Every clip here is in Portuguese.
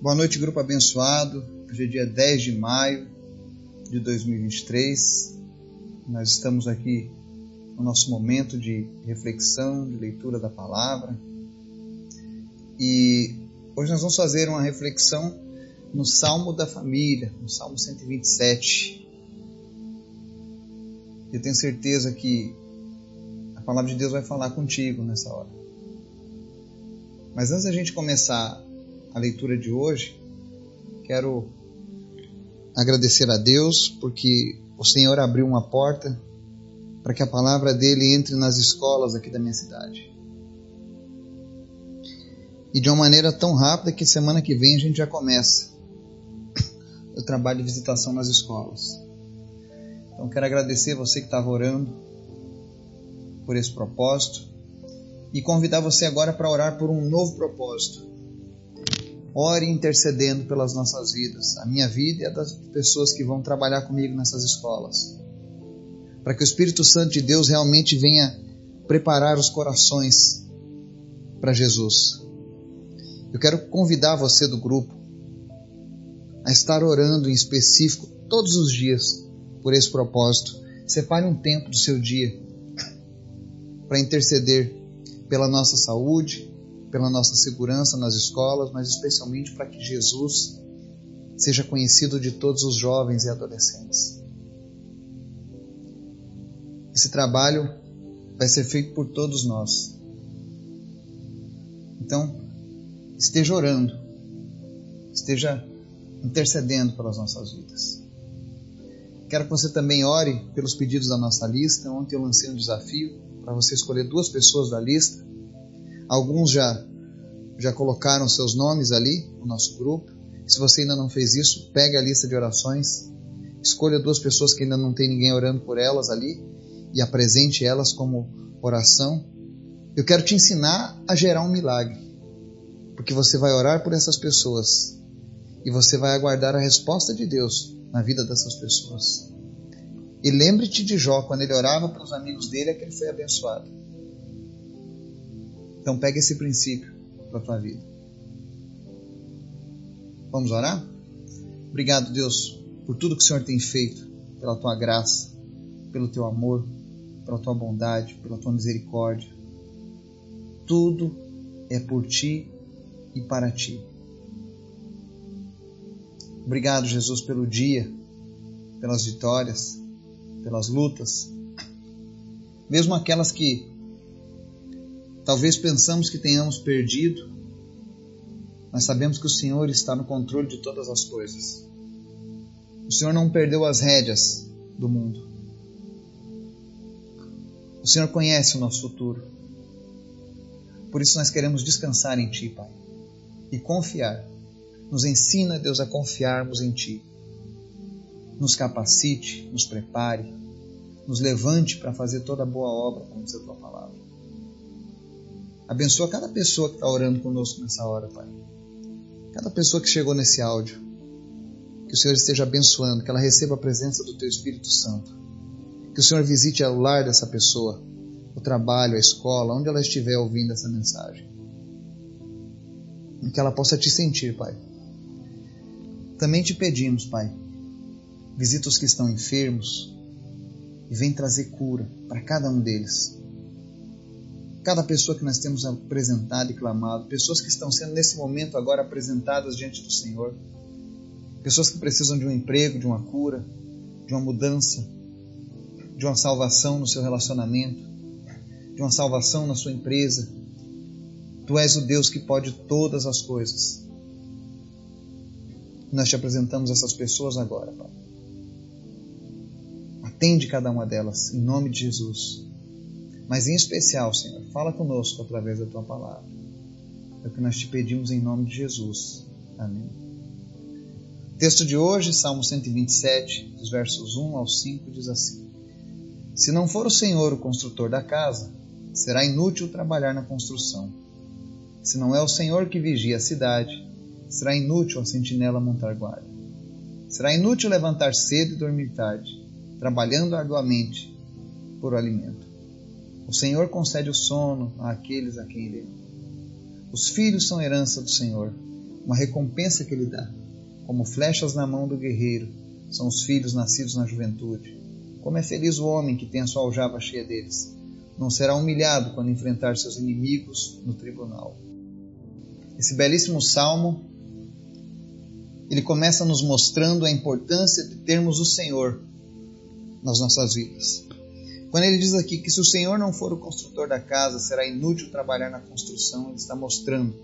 Boa noite, grupo abençoado. Hoje é dia 10 de maio de 2023. Nós estamos aqui no nosso momento de reflexão, de leitura da palavra. E hoje nós vamos fazer uma reflexão no Salmo da Família, no Salmo 127. Eu tenho certeza que a palavra de Deus vai falar contigo nessa hora. Mas antes da gente começar a leitura de hoje, quero agradecer a Deus porque o Senhor abriu uma porta para que a palavra dele entre nas escolas aqui da minha cidade. E de uma maneira tão rápida que semana que vem a gente já começa o trabalho de visitação nas escolas. Então quero agradecer você que estava orando por esse propósito e convidar você agora para orar por um novo propósito ore intercedendo pelas nossas vidas, a minha vida e a das pessoas que vão trabalhar comigo nessas escolas. Para que o Espírito Santo de Deus realmente venha preparar os corações para Jesus. Eu quero convidar você do grupo a estar orando em específico todos os dias por esse propósito. Separe um tempo do seu dia para interceder pela nossa saúde, pela nossa segurança nas escolas, mas especialmente para que Jesus seja conhecido de todos os jovens e adolescentes. Esse trabalho vai ser feito por todos nós. Então, esteja orando, esteja intercedendo pelas nossas vidas. Quero que você também ore pelos pedidos da nossa lista. Ontem eu lancei um desafio para você escolher duas pessoas da lista Alguns já já colocaram seus nomes ali no nosso grupo. Se você ainda não fez isso, pegue a lista de orações, escolha duas pessoas que ainda não tem ninguém orando por elas ali e apresente elas como oração. Eu quero te ensinar a gerar um milagre, porque você vai orar por essas pessoas e você vai aguardar a resposta de Deus na vida dessas pessoas. E lembre-te de Jó, quando ele orava para os amigos dele, é que ele foi abençoado. Então pega esse princípio para a tua vida. Vamos orar? Obrigado, Deus, por tudo que o Senhor tem feito, pela tua graça, pelo teu amor, pela tua bondade, pela tua misericórdia. Tudo é por ti e para ti. Obrigado, Jesus, pelo dia, pelas vitórias, pelas lutas, mesmo aquelas que Talvez pensamos que tenhamos perdido, mas sabemos que o Senhor está no controle de todas as coisas. O Senhor não perdeu as rédeas do mundo. O Senhor conhece o nosso futuro. Por isso nós queremos descansar em Ti, Pai, e confiar. Nos ensina, Deus, a confiarmos em Ti. Nos capacite, nos prepare, nos levante para fazer toda boa obra, como diz a Tua palavra. Abençoa cada pessoa que está orando conosco nessa hora, Pai. Cada pessoa que chegou nesse áudio. Que o Senhor esteja abençoando, que ela receba a presença do Teu Espírito Santo. Que o Senhor visite o lar dessa pessoa, o trabalho, a escola, onde ela estiver ouvindo essa mensagem. E que ela possa te sentir, Pai. Também te pedimos, Pai, visita os que estão enfermos e vem trazer cura para cada um deles cada pessoa que nós temos apresentado e clamado, pessoas que estão sendo nesse momento agora apresentadas diante do Senhor, pessoas que precisam de um emprego, de uma cura, de uma mudança, de uma salvação no seu relacionamento, de uma salvação na sua empresa. Tu és o Deus que pode todas as coisas. Nós te apresentamos essas pessoas agora, Pai. Atende cada uma delas, em nome de Jesus. Mas em especial, Senhor, fala conosco através da tua palavra. É o que nós te pedimos em nome de Jesus. Amém. texto de hoje, Salmo 127, dos versos 1 ao 5, diz assim: Se não for o Senhor o construtor da casa, será inútil trabalhar na construção. Se não é o Senhor que vigia a cidade, será inútil a sentinela montar guarda. Será inútil levantar cedo e dormir tarde, trabalhando arduamente por alimento. O Senhor concede o sono àqueles a quem ele ama. Os filhos são herança do Senhor, uma recompensa que ele dá. Como flechas na mão do guerreiro são os filhos nascidos na juventude. Como é feliz o homem que tem a sua aljava cheia deles. Não será humilhado quando enfrentar seus inimigos no tribunal. Esse belíssimo salmo, ele começa nos mostrando a importância de termos o Senhor nas nossas vidas. Quando ele diz aqui que se o Senhor não for o construtor da casa, será inútil trabalhar na construção, ele está mostrando.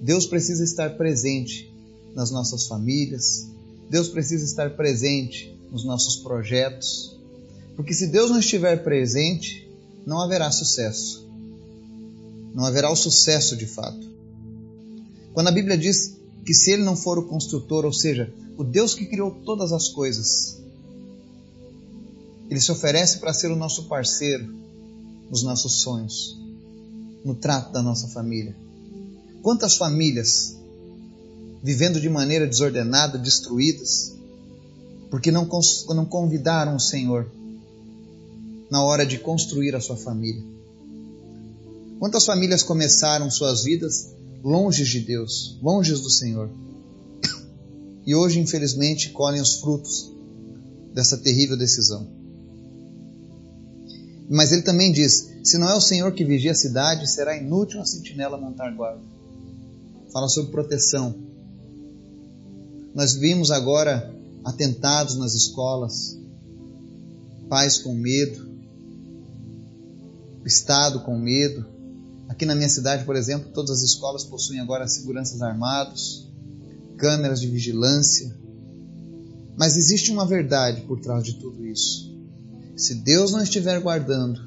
Deus precisa estar presente nas nossas famílias, Deus precisa estar presente nos nossos projetos, porque se Deus não estiver presente, não haverá sucesso. Não haverá o sucesso de fato. Quando a Bíblia diz que se Ele não for o construtor, ou seja, o Deus que criou todas as coisas, ele se oferece para ser o nosso parceiro nos nossos sonhos, no trato da nossa família. Quantas famílias vivendo de maneira desordenada, destruídas, porque não, não convidaram o Senhor na hora de construir a sua família? Quantas famílias começaram suas vidas longe de Deus, longe do Senhor? E hoje, infelizmente, colhem os frutos dessa terrível decisão. Mas ele também diz: se não é o Senhor que vigia a cidade, será inútil a sentinela montar guarda. Fala sobre proteção. Nós vimos agora atentados nas escolas, pais com medo, Estado com medo. Aqui na minha cidade, por exemplo, todas as escolas possuem agora seguranças armados, câmeras de vigilância. Mas existe uma verdade por trás de tudo isso. Se Deus não estiver guardando,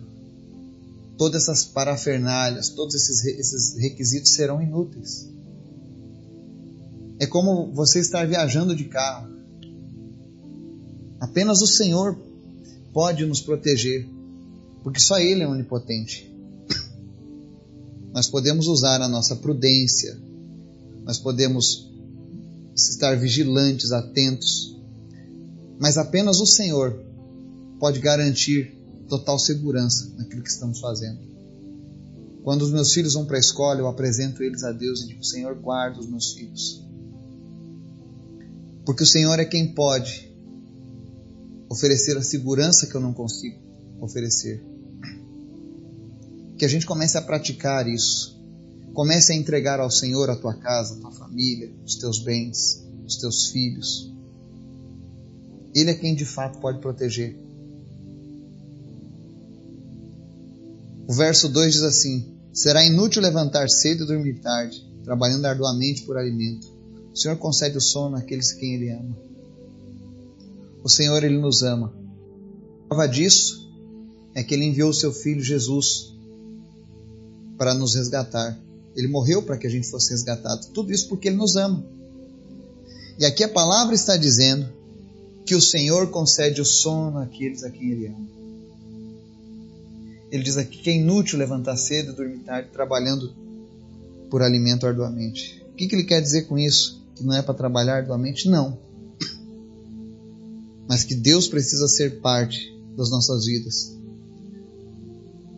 todas essas parafernálias, todos esses, esses requisitos serão inúteis. É como você estar viajando de carro. Apenas o Senhor pode nos proteger, porque só Ele é onipotente. Nós podemos usar a nossa prudência, nós podemos estar vigilantes, atentos, mas apenas o Senhor pode garantir total segurança naquilo que estamos fazendo. Quando os meus filhos vão para a escola, eu apresento eles a Deus e digo: Senhor, guarda os meus filhos. Porque o Senhor é quem pode oferecer a segurança que eu não consigo oferecer. Que a gente comece a praticar isso. Comece a entregar ao Senhor a tua casa, a tua família, os teus bens, os teus filhos. Ele é quem de fato pode proteger. O verso 2 diz assim: Será inútil levantar cedo e dormir tarde, trabalhando arduamente por alimento. O Senhor concede o sono àqueles quem Ele ama. O Senhor, Ele nos ama. A prova disso é que Ele enviou o Seu Filho Jesus para nos resgatar. Ele morreu para que a gente fosse resgatado. Tudo isso porque Ele nos ama. E aqui a palavra está dizendo que o Senhor concede o sono àqueles a quem Ele ama. Ele diz aqui que é inútil levantar cedo e dormir tarde, trabalhando por alimento arduamente. O que, que ele quer dizer com isso? Que não é para trabalhar arduamente? Não. Mas que Deus precisa ser parte das nossas vidas.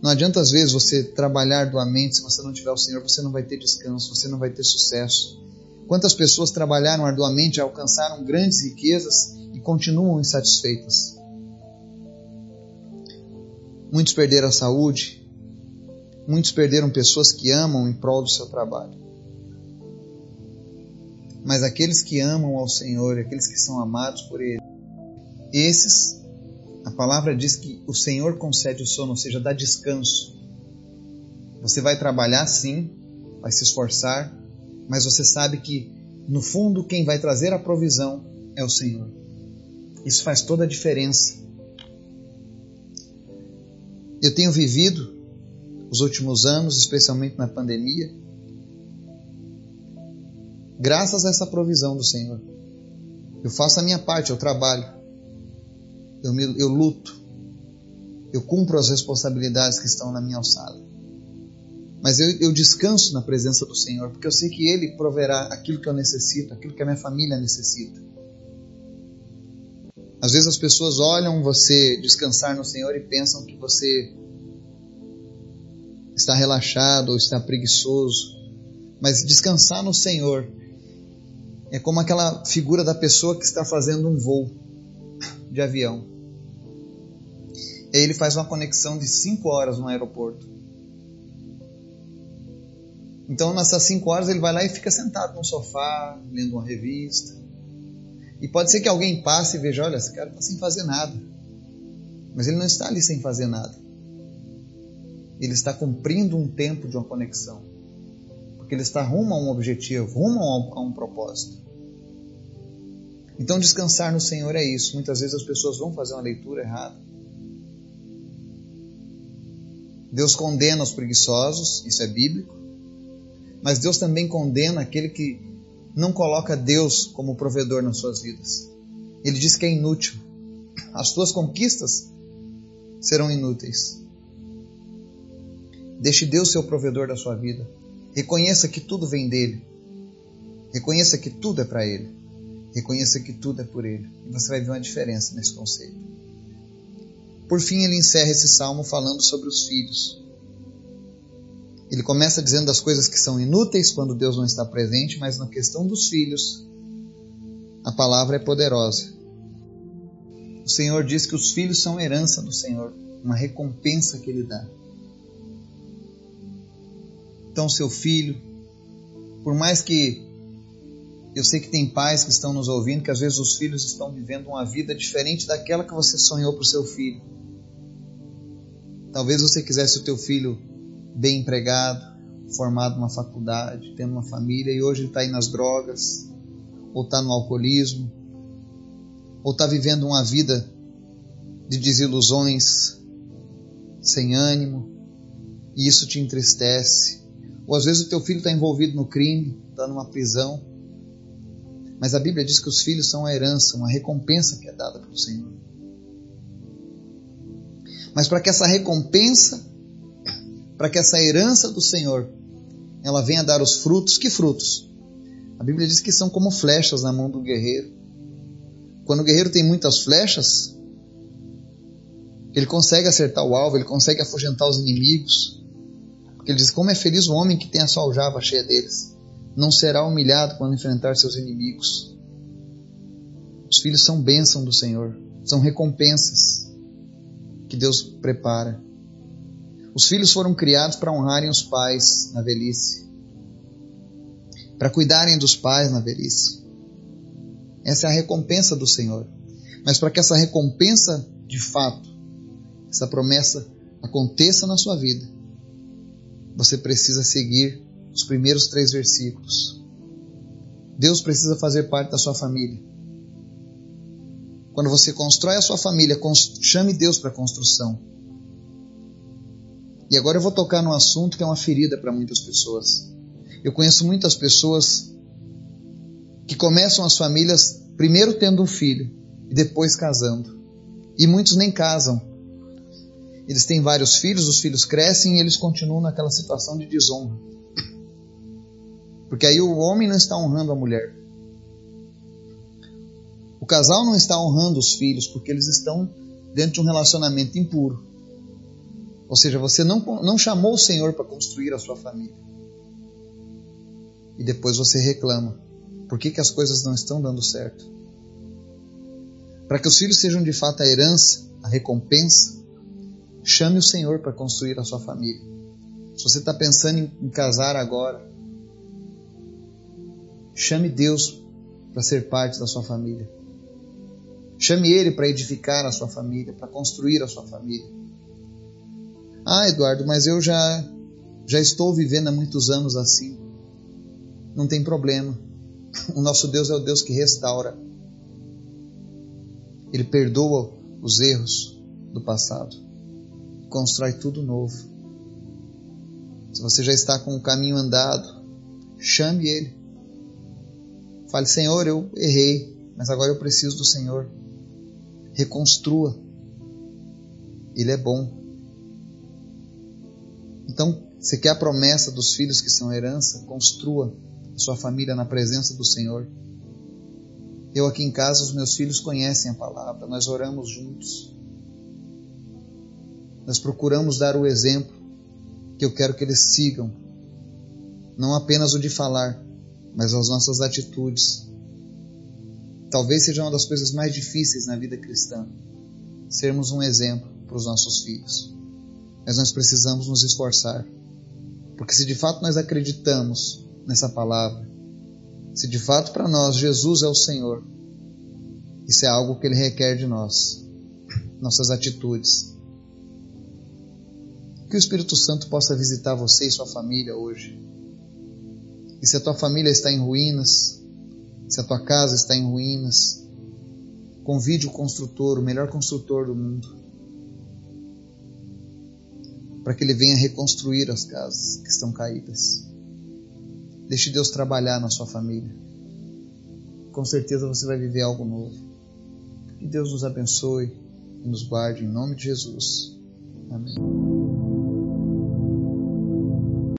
Não adianta às vezes você trabalhar arduamente, se você não tiver o Senhor, você não vai ter descanso, você não vai ter sucesso. Quantas pessoas trabalharam arduamente, alcançaram grandes riquezas e continuam insatisfeitas? Muitos perderam a saúde. Muitos perderam pessoas que amam em prol do seu trabalho. Mas aqueles que amam ao Senhor, aqueles que são amados por Ele, esses, a palavra diz que o Senhor concede o sono, ou seja, dá descanso. Você vai trabalhar sim, vai se esforçar, mas você sabe que no fundo quem vai trazer a provisão é o Senhor. Isso faz toda a diferença eu tenho vivido os últimos anos, especialmente na pandemia, graças a essa provisão do Senhor. Eu faço a minha parte, eu trabalho, eu, me, eu luto, eu cumpro as responsabilidades que estão na minha alçada. Mas eu, eu descanso na presença do Senhor, porque eu sei que Ele proverá aquilo que eu necessito, aquilo que a minha família necessita. Às vezes as pessoas olham você descansar no Senhor e pensam que você está relaxado ou está preguiçoso. Mas descansar no Senhor é como aquela figura da pessoa que está fazendo um voo de avião. E ele faz uma conexão de 5 horas no aeroporto. Então, nessas 5 horas, ele vai lá e fica sentado no sofá, lendo uma revista. E pode ser que alguém passe e veja: olha, esse cara está sem fazer nada. Mas ele não está ali sem fazer nada. Ele está cumprindo um tempo de uma conexão. Porque ele está rumo a um objetivo, rumo a um, propósito. Então, descansar no Senhor é isso. Muitas vezes as pessoas vão fazer uma leitura errada. Deus condena os preguiçosos, isso é bíblico. Mas Deus também condena aquele que não coloca Deus como provedor nas suas vidas. Ele diz que é inútil. As suas conquistas serão inúteis. Deixe Deus ser o provedor da sua vida. Reconheça que tudo vem dele. Reconheça que tudo é para ele. Reconheça que tudo é por ele. E você vai ver uma diferença nesse conceito. Por fim, ele encerra esse salmo falando sobre os filhos. Ele começa dizendo das coisas que são inúteis quando Deus não está presente, mas na questão dos filhos, a palavra é poderosa. O Senhor diz que os filhos são herança do Senhor, uma recompensa que Ele dá. Então, seu filho, por mais que eu sei que tem pais que estão nos ouvindo que às vezes os filhos estão vivendo uma vida diferente daquela que você sonhou para o seu filho. Talvez você quisesse o teu filho bem empregado, formado numa faculdade, tendo uma família e hoje está aí nas drogas, ou está no alcoolismo, ou está vivendo uma vida de desilusões, sem ânimo, e isso te entristece. Ou às vezes o teu filho está envolvido no crime, está numa prisão. Mas a Bíblia diz que os filhos são a herança, uma recompensa que é dada pelo Senhor. Mas para que essa recompensa, para que essa herança do Senhor, ela venha dar os frutos, que frutos? A Bíblia diz que são como flechas na mão do guerreiro. Quando o guerreiro tem muitas flechas, ele consegue acertar o alvo, ele consegue afugentar os inimigos. Porque ele diz: Como é feliz o homem que tem a sua aljava cheia deles. Não será humilhado quando enfrentar seus inimigos. Os filhos são bênção do Senhor, são recompensas que Deus prepara. Os filhos foram criados para honrarem os pais na velhice, para cuidarem dos pais na velhice. Essa é a recompensa do Senhor. Mas para que essa recompensa, de fato, essa promessa aconteça na sua vida, você precisa seguir os primeiros três versículos. Deus precisa fazer parte da sua família. Quando você constrói a sua família, chame Deus para a construção. E agora eu vou tocar num assunto que é uma ferida para muitas pessoas. Eu conheço muitas pessoas que começam as famílias primeiro tendo um filho e depois casando. E muitos nem casam. Eles têm vários filhos, os filhos crescem e eles continuam naquela situação de desonra. Porque aí o homem não está honrando a mulher. O casal não está honrando os filhos porque eles estão dentro de um relacionamento impuro. Ou seja, você não, não chamou o Senhor para construir a sua família. E depois você reclama. Por que, que as coisas não estão dando certo? Para que os filhos sejam de fato a herança, a recompensa, chame o Senhor para construir a sua família. Se você está pensando em, casar agora, chame Deus para ser parte da sua família. Chame Ele para edificar a sua família, para construir a sua família. Ah, Eduardo, mas eu já já estou vivendo há muitos anos assim. Não tem problema. O nosso Deus é o Deus que restaura. Ele perdoa os erros do passado. Constrói tudo novo. Se você já está com o caminho andado, chame Ele. Fale, Senhor, eu errei, mas agora eu preciso do Senhor. Reconstrua. Ele é bom. Então, você quer a promessa dos filhos que são herança? Construa sua família na presença do Senhor. Eu aqui em casa, os meus filhos conhecem a palavra, nós oramos juntos. Nós procuramos dar o exemplo que eu quero que eles sigam. não apenas o de falar, mas as nossas atitudes. Talvez seja uma das coisas mais difíceis na vida cristã, sermos um exemplo para os nossos filhos. Mas nós precisamos nos esforçar, porque se de fato nós acreditamos nessa palavra, se de fato para nós Jesus é o Senhor, isso é algo que Ele requer de nós, nossas atitudes. Que o Espírito Santo possa visitar você e sua família hoje. E se a tua família está em ruínas, se a tua casa está em ruínas, convide o construtor, o melhor construtor do mundo, para que ele venha reconstruir as casas que estão caídas. Deixe Deus trabalhar na sua família. Com certeza você vai viver algo novo. Que Deus nos abençoe e nos guarde em nome de Jesus. Amém.